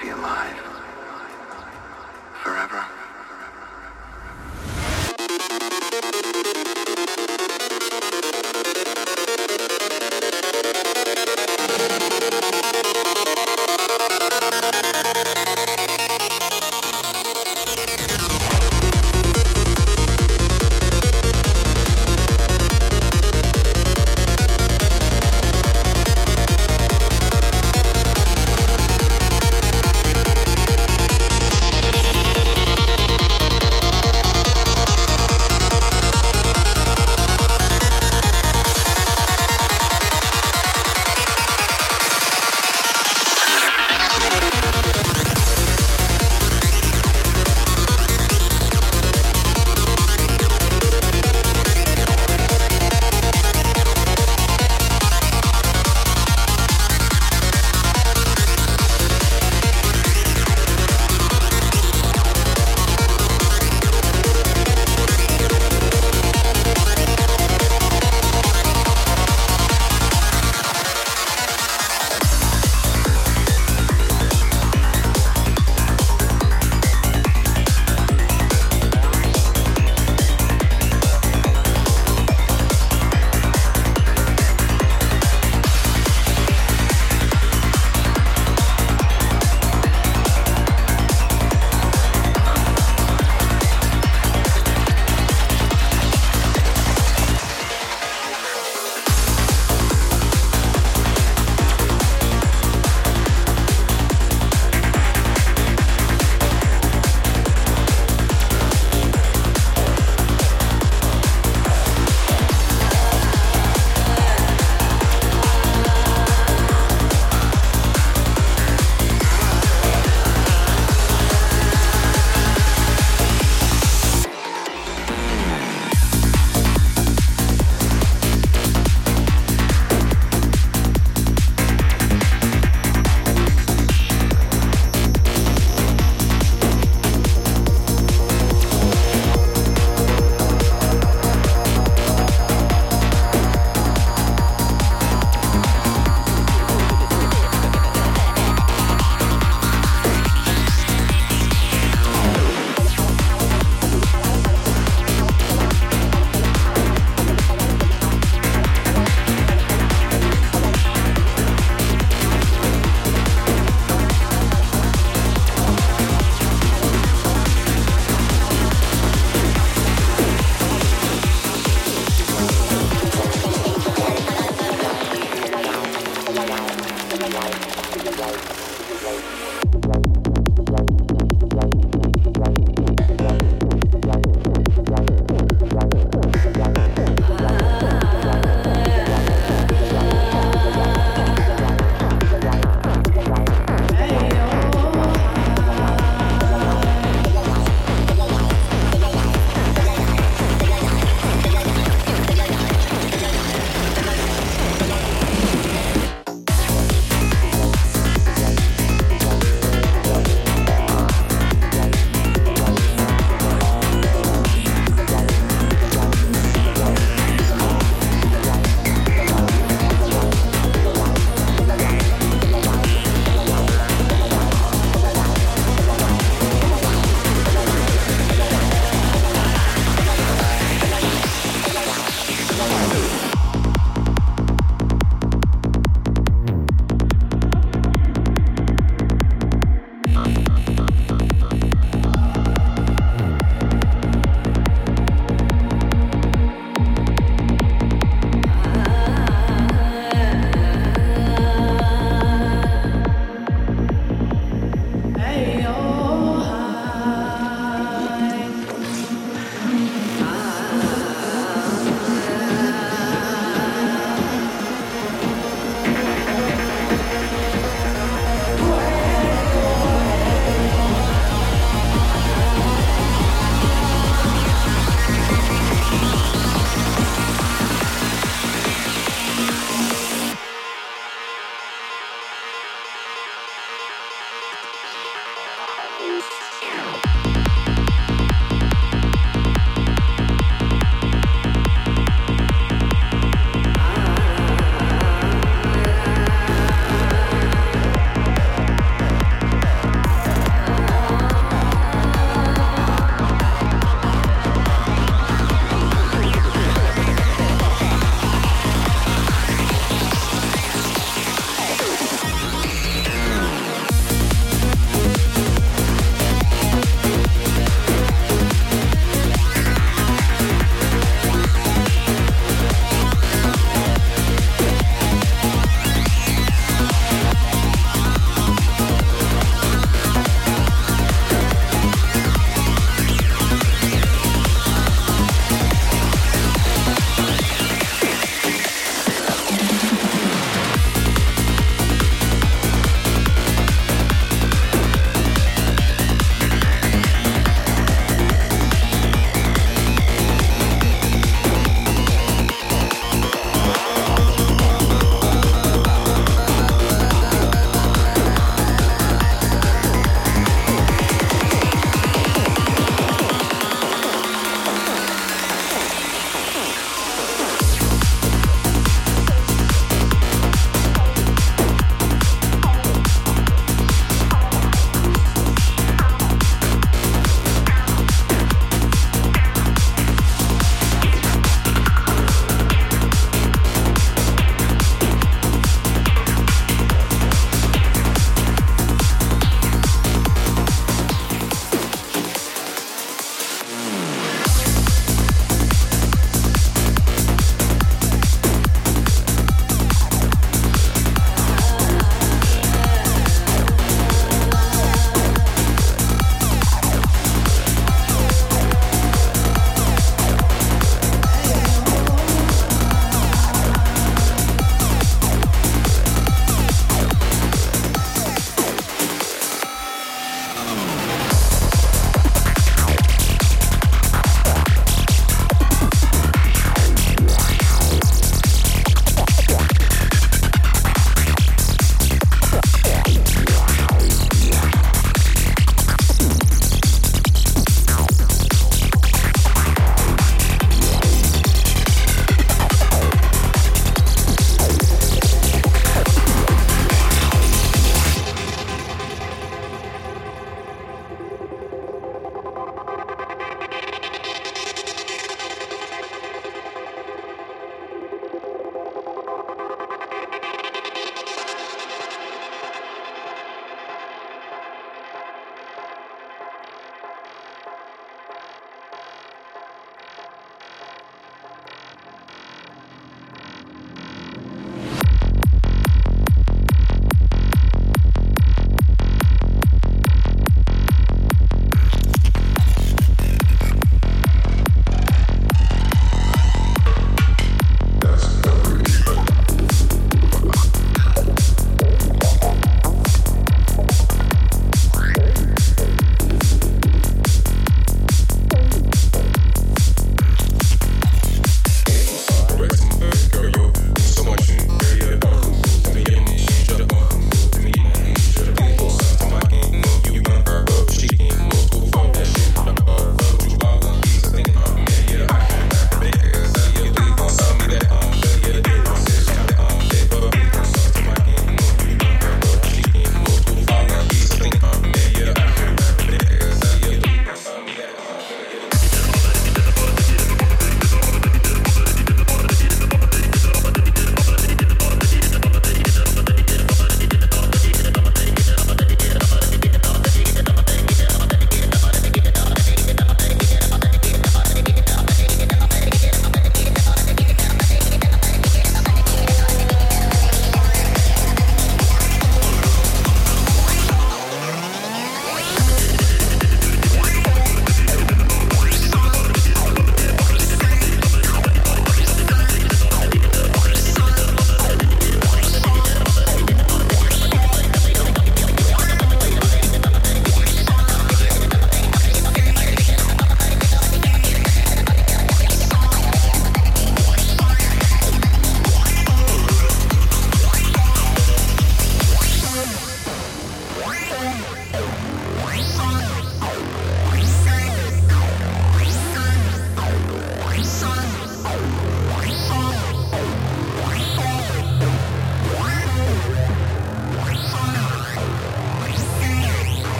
be alive.